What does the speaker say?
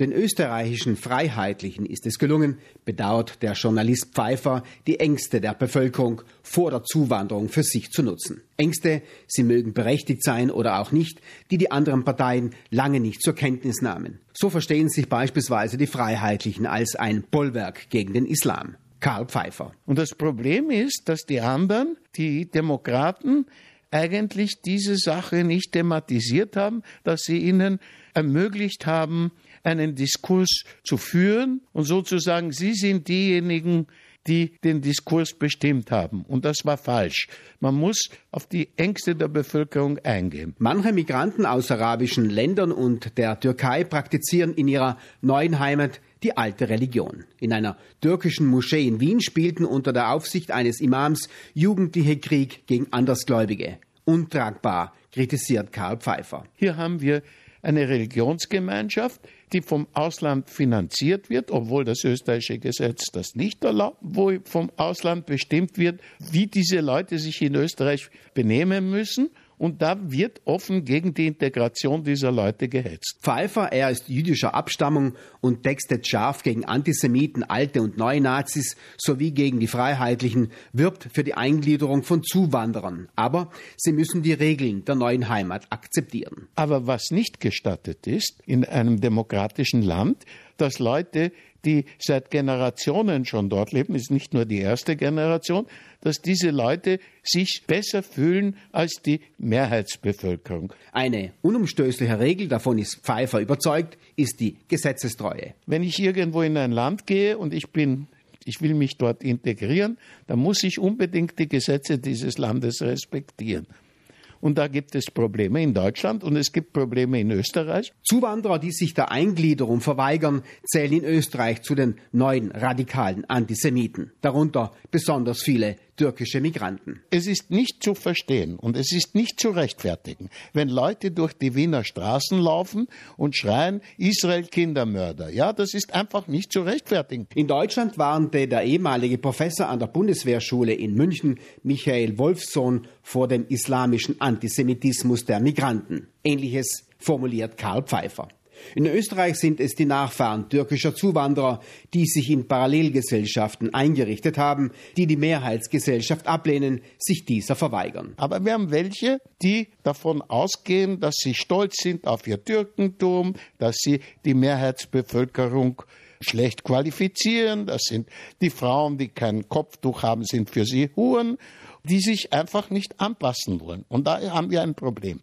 Den österreichischen Freiheitlichen ist es gelungen, bedauert der Journalist Pfeiffer, die Ängste der Bevölkerung vor der Zuwanderung für sich zu nutzen. Ängste, sie mögen berechtigt sein oder auch nicht, die die anderen Parteien lange nicht zur Kenntnis nahmen. So verstehen sich beispielsweise die Freiheitlichen als ein Bollwerk gegen den Islam. Karl Pfeiffer. Und das Problem ist, dass die anderen, die Demokraten, eigentlich diese Sache nicht thematisiert haben, dass sie ihnen ermöglicht haben, einen Diskurs zu führen und sozusagen sie sind diejenigen, die den Diskurs bestimmt haben. Und das war falsch. Man muss auf die Ängste der Bevölkerung eingehen. Manche Migranten aus arabischen Ländern und der Türkei praktizieren in ihrer neuen Heimat die alte Religion. In einer türkischen Moschee in Wien spielten unter der Aufsicht eines Imams Jugendliche Krieg gegen Andersgläubige. Untragbar, kritisiert Karl Pfeiffer. Hier haben wir eine Religionsgemeinschaft, die vom Ausland finanziert wird, obwohl das österreichische Gesetz das nicht erlaubt, wo vom Ausland bestimmt wird, wie diese Leute sich in Österreich benehmen müssen und da wird offen gegen die Integration dieser Leute gehetzt. Pfeiffer, er ist jüdischer Abstammung und textet scharf gegen Antisemiten, alte und neue Nazis sowie gegen die Freiheitlichen, wirbt für die Eingliederung von Zuwanderern. Aber sie müssen die Regeln der neuen Heimat akzeptieren. Aber was nicht gestattet ist in einem demokratischen Land, dass Leute, die seit Generationen schon dort leben, ist nicht nur die erste Generation, dass diese Leute sich besser fühlen als die Mehrheitsbevölkerung. Eine unumstößliche Regel, davon ist Pfeiffer überzeugt, ist die Gesetzestreue. Wenn ich irgendwo in ein Land gehe und ich bin ich will mich dort integrieren, dann muss ich unbedingt die Gesetze dieses Landes respektieren. Und da gibt es Probleme in Deutschland und es gibt Probleme in Österreich. Zuwanderer, die sich der Eingliederung verweigern, zählen in Österreich zu den neuen radikalen Antisemiten. Darunter besonders viele türkische Migranten. Es ist nicht zu verstehen und es ist nicht zu rechtfertigen, wenn Leute durch die Wiener Straßen laufen und schreien, Israel Kindermörder. Ja, das ist einfach nicht zu rechtfertigen. In Deutschland warnte der ehemalige Professor an der Bundeswehrschule in München, Michael Wolfsohn, vor dem islamischen Antisemitismus der Migranten. Ähnliches formuliert Karl Pfeiffer. In Österreich sind es die Nachfahren türkischer Zuwanderer, die sich in Parallelgesellschaften eingerichtet haben, die die Mehrheitsgesellschaft ablehnen, sich dieser verweigern. Aber wir haben welche, die davon ausgehen, dass sie stolz sind auf ihr Türkentum, dass sie die Mehrheitsbevölkerung schlecht qualifizieren. Das sind die Frauen, die kein Kopftuch haben, sind für sie Huren, die sich einfach nicht anpassen wollen. Und da haben wir ein Problem.